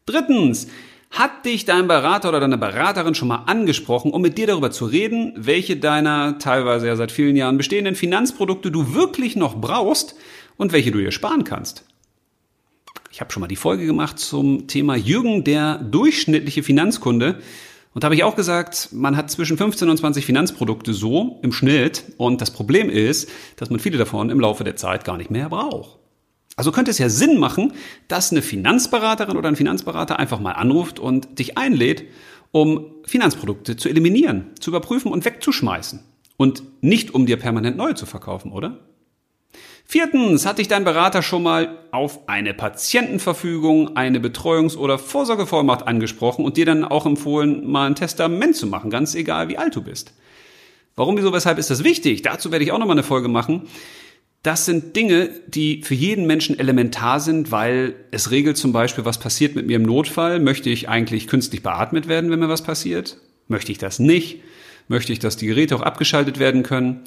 Drittens, hat dich dein Berater oder deine Beraterin schon mal angesprochen, um mit dir darüber zu reden, welche deiner teilweise ja seit vielen Jahren bestehenden Finanzprodukte du wirklich noch brauchst und welche du dir sparen kannst? Ich habe schon mal die Folge gemacht zum Thema Jürgen, der durchschnittliche Finanzkunde. Und da habe ich auch gesagt, man hat zwischen 15 und 20 Finanzprodukte so im Schnitt. Und das Problem ist, dass man viele davon im Laufe der Zeit gar nicht mehr braucht. Also könnte es ja Sinn machen, dass eine Finanzberaterin oder ein Finanzberater einfach mal anruft und dich einlädt, um Finanzprodukte zu eliminieren, zu überprüfen und wegzuschmeißen. Und nicht um dir permanent neue zu verkaufen, oder? Viertens, hat dich dein Berater schon mal auf eine Patientenverfügung, eine Betreuungs- oder Vorsorgevollmacht angesprochen und dir dann auch empfohlen, mal ein Testament zu machen, ganz egal wie alt du bist? Warum, wieso, weshalb ist das wichtig? Dazu werde ich auch nochmal eine Folge machen. Das sind Dinge, die für jeden Menschen elementar sind, weil es regelt zum Beispiel, was passiert mit mir im Notfall. Möchte ich eigentlich künstlich beatmet werden, wenn mir was passiert? Möchte ich das nicht? Möchte ich, dass die Geräte auch abgeschaltet werden können?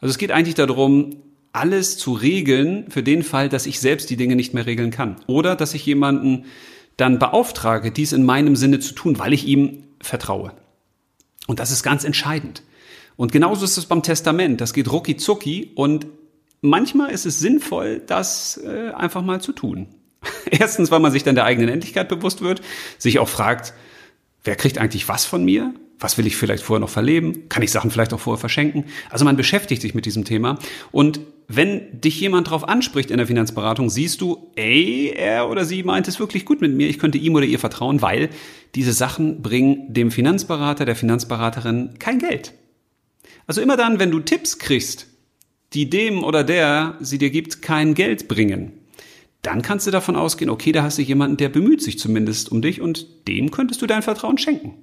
Also es geht eigentlich darum, alles zu regeln für den Fall, dass ich selbst die Dinge nicht mehr regeln kann. Oder dass ich jemanden dann beauftrage, dies in meinem Sinne zu tun, weil ich ihm vertraue. Und das ist ganz entscheidend. Und genauso ist es beim Testament. Das geht rucki zucki und manchmal ist es sinnvoll, das äh, einfach mal zu tun. Erstens, weil man sich dann der eigenen Endlichkeit bewusst wird, sich auch fragt, wer kriegt eigentlich was von mir? Was will ich vielleicht vorher noch verleben? Kann ich Sachen vielleicht auch vorher verschenken? Also man beschäftigt sich mit diesem Thema und wenn dich jemand darauf anspricht in der Finanzberatung, siehst du, ey, er oder sie meint es wirklich gut mit mir, ich könnte ihm oder ihr vertrauen, weil diese Sachen bringen dem Finanzberater, der Finanzberaterin kein Geld. Also immer dann, wenn du Tipps kriegst, die dem oder der sie dir gibt, kein Geld bringen, dann kannst du davon ausgehen, okay, da hast du jemanden, der bemüht sich zumindest um dich und dem könntest du dein Vertrauen schenken.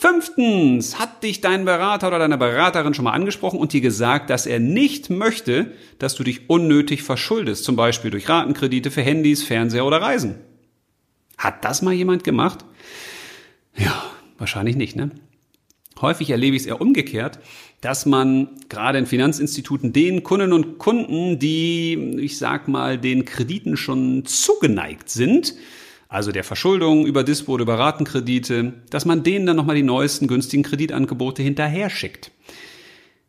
Fünftens, hat dich dein Berater oder deine Beraterin schon mal angesprochen und dir gesagt, dass er nicht möchte, dass du dich unnötig verschuldest, zum Beispiel durch Ratenkredite für Handys, Fernseher oder Reisen. Hat das mal jemand gemacht? Ja, wahrscheinlich nicht, ne? Häufig erlebe ich es eher umgekehrt, dass man gerade in Finanzinstituten den Kunden und Kunden, die, ich sag mal, den Krediten schon zugeneigt sind, also der Verschuldung über Dispo oder über Ratenkredite, dass man denen dann nochmal die neuesten günstigen Kreditangebote hinterher schickt.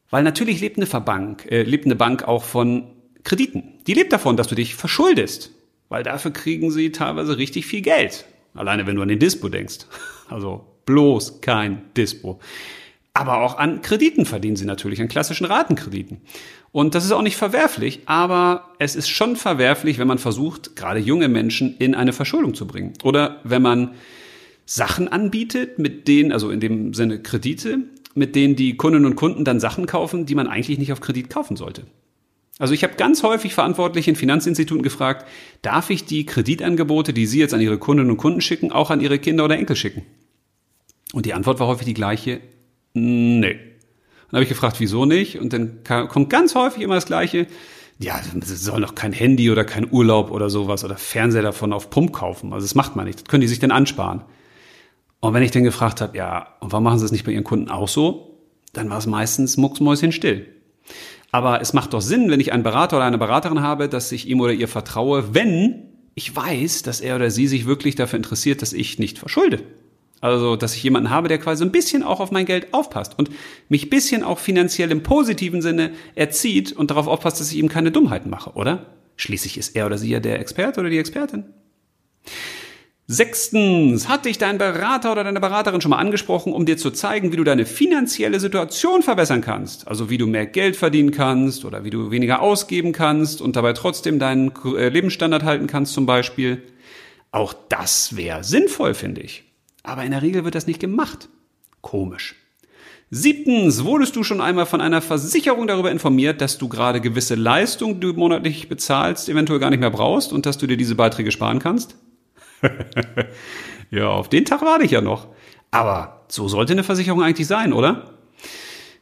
Weil natürlich lebt eine Verbank, äh, lebt eine Bank auch von Krediten. Die lebt davon, dass du dich verschuldest. Weil dafür kriegen sie teilweise richtig viel Geld. Alleine wenn du an den Dispo denkst. Also bloß kein Dispo. Aber auch an Krediten verdienen sie natürlich, an klassischen Ratenkrediten. Und das ist auch nicht verwerflich, aber es ist schon verwerflich, wenn man versucht, gerade junge Menschen in eine Verschuldung zu bringen. Oder wenn man Sachen anbietet, mit denen, also in dem Sinne Kredite, mit denen die Kundinnen und Kunden dann Sachen kaufen, die man eigentlich nicht auf Kredit kaufen sollte. Also ich habe ganz häufig Verantwortliche in Finanzinstituten gefragt, darf ich die Kreditangebote, die Sie jetzt an Ihre Kundinnen und Kunden schicken, auch an Ihre Kinder oder Enkel schicken? Und die Antwort war häufig die gleiche, nee. Dann habe ich gefragt, wieso nicht? Und dann kommt ganz häufig immer das Gleiche. Ja, sie sollen doch kein Handy oder kein Urlaub oder sowas oder Fernseher davon auf Pump kaufen. Also das macht man nicht. Das können die sich dann ansparen. Und wenn ich dann gefragt habe, ja, und warum machen sie es nicht bei ihren Kunden auch so? Dann war es meistens mucksmäuschen still. Aber es macht doch Sinn, wenn ich einen Berater oder eine Beraterin habe, dass ich ihm oder ihr vertraue, wenn ich weiß, dass er oder sie sich wirklich dafür interessiert, dass ich nicht verschulde. Also, dass ich jemanden habe, der quasi ein bisschen auch auf mein Geld aufpasst und mich bisschen auch finanziell im positiven Sinne erzieht und darauf aufpasst, dass ich ihm keine Dummheiten mache, oder? Schließlich ist er oder sie ja der Experte oder die Expertin. Sechstens, hat dich dein Berater oder deine Beraterin schon mal angesprochen, um dir zu zeigen, wie du deine finanzielle Situation verbessern kannst? Also wie du mehr Geld verdienen kannst oder wie du weniger ausgeben kannst und dabei trotzdem deinen äh, Lebensstandard halten kannst zum Beispiel. Auch das wäre sinnvoll, finde ich. Aber in der Regel wird das nicht gemacht. Komisch. Siebtens, wurdest du schon einmal von einer Versicherung darüber informiert, dass du gerade gewisse Leistungen, die du monatlich bezahlst, eventuell gar nicht mehr brauchst und dass du dir diese Beiträge sparen kannst? ja, auf den Tag warte ich ja noch. Aber so sollte eine Versicherung eigentlich sein, oder?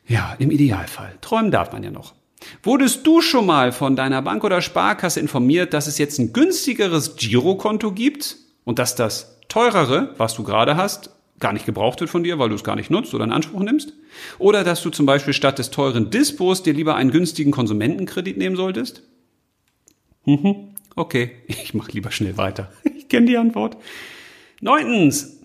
Ja, im Idealfall. Träumen darf man ja noch. Wurdest du schon mal von deiner Bank oder Sparkasse informiert, dass es jetzt ein günstigeres Girokonto gibt und dass das teurere, was du gerade hast, gar nicht gebraucht wird von dir, weil du es gar nicht nutzt oder in Anspruch nimmst. Oder dass du zum Beispiel statt des teuren Dispos dir lieber einen günstigen Konsumentenkredit nehmen solltest. Mhm. Okay, ich mache lieber schnell weiter. Ich kenne die Antwort. Neuntens,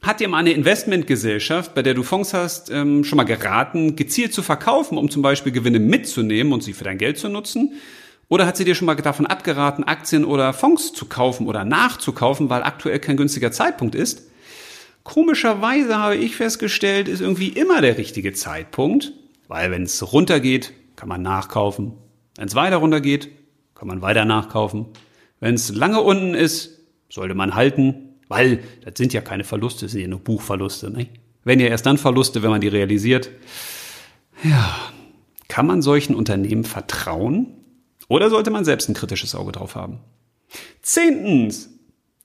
hat dir mal eine Investmentgesellschaft, bei der du Fonds hast, ähm, schon mal geraten, gezielt zu verkaufen, um zum Beispiel Gewinne mitzunehmen und sie für dein Geld zu nutzen? Oder hat sie dir schon mal davon abgeraten, Aktien oder Fonds zu kaufen oder nachzukaufen, weil aktuell kein günstiger Zeitpunkt ist? Komischerweise habe ich festgestellt, ist irgendwie immer der richtige Zeitpunkt, weil wenn es runtergeht, kann man nachkaufen. Wenn es weiter runtergeht, kann man weiter nachkaufen. Wenn es lange unten ist, sollte man halten, weil das sind ja keine Verluste, das sind ja nur Buchverluste. Nicht? Wenn ja erst dann Verluste, wenn man die realisiert. Ja, kann man solchen Unternehmen vertrauen? Oder sollte man selbst ein kritisches Auge drauf haben? Zehntens,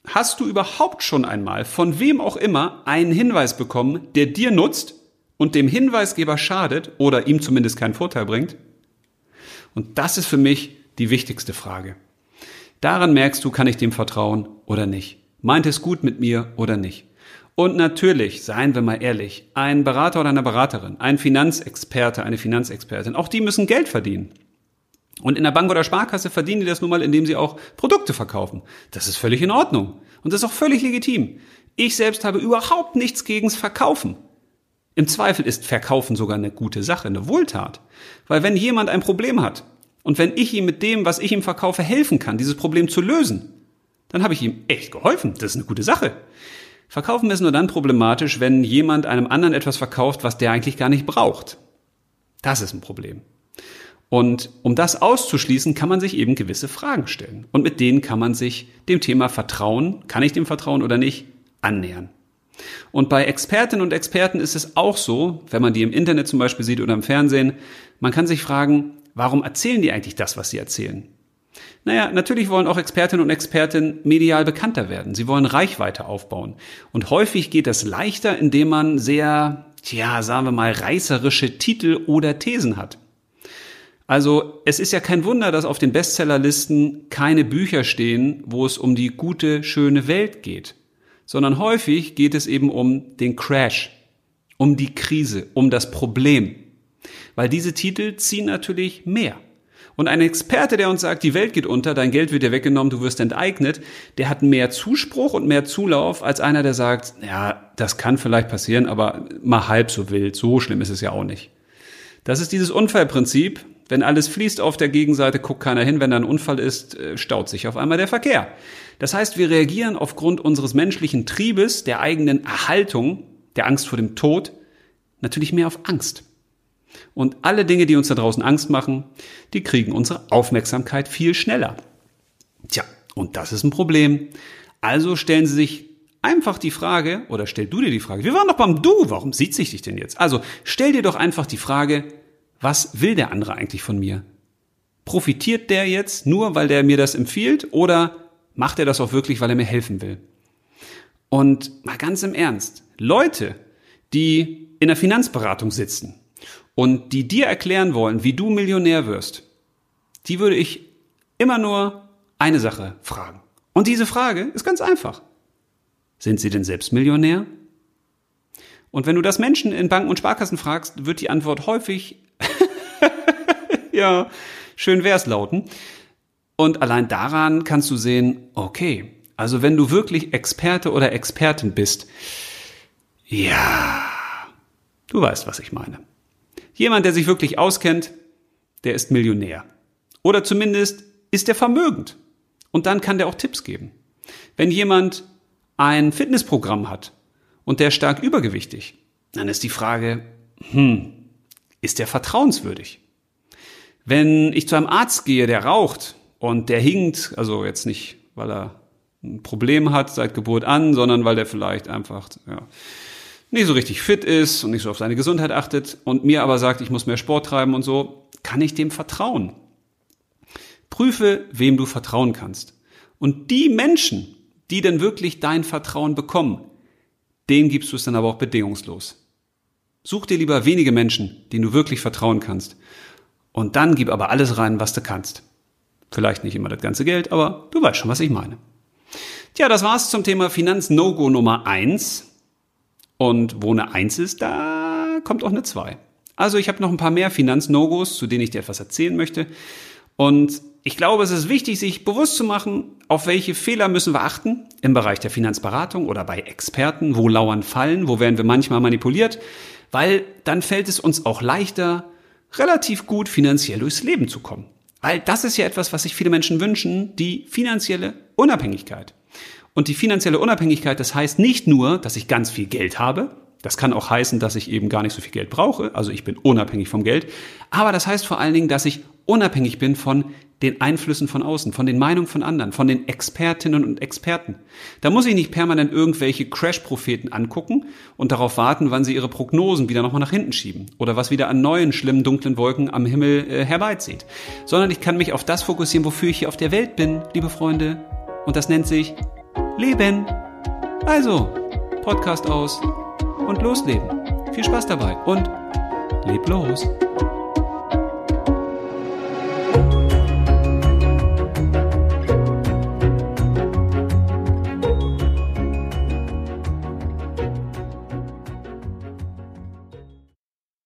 hast du überhaupt schon einmal von wem auch immer einen Hinweis bekommen, der dir nutzt und dem Hinweisgeber schadet oder ihm zumindest keinen Vorteil bringt? Und das ist für mich die wichtigste Frage. Daran merkst du, kann ich dem vertrauen oder nicht. Meint es gut mit mir oder nicht? Und natürlich, seien wir mal ehrlich, ein Berater oder eine Beraterin, ein Finanzexperte, eine Finanzexpertin, auch die müssen Geld verdienen. Und in der Bank oder Sparkasse verdienen die das nun mal, indem sie auch Produkte verkaufen. Das ist völlig in Ordnung. Und das ist auch völlig legitim. Ich selbst habe überhaupt nichts gegens Verkaufen. Im Zweifel ist Verkaufen sogar eine gute Sache, eine Wohltat. Weil wenn jemand ein Problem hat und wenn ich ihm mit dem, was ich ihm verkaufe, helfen kann, dieses Problem zu lösen, dann habe ich ihm echt geholfen. Das ist eine gute Sache. Verkaufen ist nur dann problematisch, wenn jemand einem anderen etwas verkauft, was der eigentlich gar nicht braucht. Das ist ein Problem. Und um das auszuschließen, kann man sich eben gewisse Fragen stellen. Und mit denen kann man sich dem Thema Vertrauen, kann ich dem vertrauen oder nicht, annähern. Und bei Expertinnen und Experten ist es auch so, wenn man die im Internet zum Beispiel sieht oder im Fernsehen, man kann sich fragen, warum erzählen die eigentlich das, was sie erzählen? Naja, natürlich wollen auch Expertinnen und Experten medial bekannter werden. Sie wollen Reichweite aufbauen. Und häufig geht das leichter, indem man sehr, tja, sagen wir mal, reißerische Titel oder Thesen hat. Also es ist ja kein Wunder, dass auf den Bestsellerlisten keine Bücher stehen, wo es um die gute, schöne Welt geht, sondern häufig geht es eben um den Crash, um die Krise, um das Problem. Weil diese Titel ziehen natürlich mehr. Und ein Experte, der uns sagt, die Welt geht unter, dein Geld wird dir weggenommen, du wirst enteignet, der hat mehr Zuspruch und mehr Zulauf als einer, der sagt, ja, das kann vielleicht passieren, aber mal halb so wild, so schlimm ist es ja auch nicht. Das ist dieses Unfallprinzip. Wenn alles fließt auf der Gegenseite, guckt keiner hin. Wenn da ein Unfall ist, äh, staut sich auf einmal der Verkehr. Das heißt, wir reagieren aufgrund unseres menschlichen Triebes, der eigenen Erhaltung, der Angst vor dem Tod, natürlich mehr auf Angst. Und alle Dinge, die uns da draußen Angst machen, die kriegen unsere Aufmerksamkeit viel schneller. Tja, und das ist ein Problem. Also stellen Sie sich einfach die Frage, oder stell du dir die Frage, wir waren doch beim Du, warum sieht sich dich denn jetzt? Also stell dir doch einfach die Frage, was will der andere eigentlich von mir? Profitiert der jetzt nur, weil der mir das empfiehlt, oder macht er das auch wirklich, weil er mir helfen will? Und mal ganz im Ernst, Leute, die in der Finanzberatung sitzen, und die dir erklären wollen, wie du Millionär wirst, die würde ich immer nur eine Sache fragen. Und diese Frage ist ganz einfach. Sind sie denn selbst Millionär? Und wenn du das Menschen in Banken und Sparkassen fragst, wird die Antwort häufig, ja, schön wär's lauten. Und allein daran kannst du sehen, okay, also wenn du wirklich Experte oder Expertin bist, ja, du weißt, was ich meine. Jemand, der sich wirklich auskennt, der ist Millionär. Oder zumindest ist er vermögend. Und dann kann der auch Tipps geben. Wenn jemand ein Fitnessprogramm hat und der stark übergewichtig, dann ist die Frage, hm, ist der vertrauenswürdig? Wenn ich zu einem Arzt gehe, der raucht und der hinkt, also jetzt nicht, weil er ein Problem hat seit Geburt an, sondern weil der vielleicht einfach ja, nicht so richtig fit ist und nicht so auf seine Gesundheit achtet und mir aber sagt, ich muss mehr Sport treiben und so, kann ich dem vertrauen? Prüfe, wem du vertrauen kannst. Und die Menschen, die denn wirklich dein Vertrauen bekommen, denen gibst du es dann aber auch bedingungslos. Such dir lieber wenige Menschen, denen du wirklich vertrauen kannst. Und dann gib aber alles rein, was du kannst. Vielleicht nicht immer das ganze Geld, aber du weißt schon, was ich meine. Tja, das war's zum Thema Finanz-No-Go Nummer eins. Und wo eine Eins ist, da kommt auch eine Zwei. Also ich habe noch ein paar mehr Finanz-No-Gos, zu denen ich dir etwas erzählen möchte. Und ich glaube, es ist wichtig, sich bewusst zu machen, auf welche Fehler müssen wir achten im Bereich der Finanzberatung oder bei Experten, wo lauern Fallen, wo werden wir manchmal manipuliert, weil dann fällt es uns auch leichter, relativ gut finanziell durchs Leben zu kommen. Weil das ist ja etwas, was sich viele Menschen wünschen, die finanzielle Unabhängigkeit. Und die finanzielle Unabhängigkeit, das heißt nicht nur, dass ich ganz viel Geld habe, das kann auch heißen, dass ich eben gar nicht so viel Geld brauche, also ich bin unabhängig vom Geld, aber das heißt vor allen Dingen, dass ich unabhängig bin von den Einflüssen von außen, von den Meinungen von anderen, von den Expertinnen und Experten. Da muss ich nicht permanent irgendwelche Crash-Propheten angucken und darauf warten, wann sie ihre Prognosen wieder nochmal nach hinten schieben oder was wieder an neuen schlimmen dunklen Wolken am Himmel äh, herbeizieht, sondern ich kann mich auf das fokussieren, wofür ich hier auf der Welt bin, liebe Freunde. Und das nennt sich Leben. Also, Podcast aus und losleben. Viel Spaß dabei und leb los.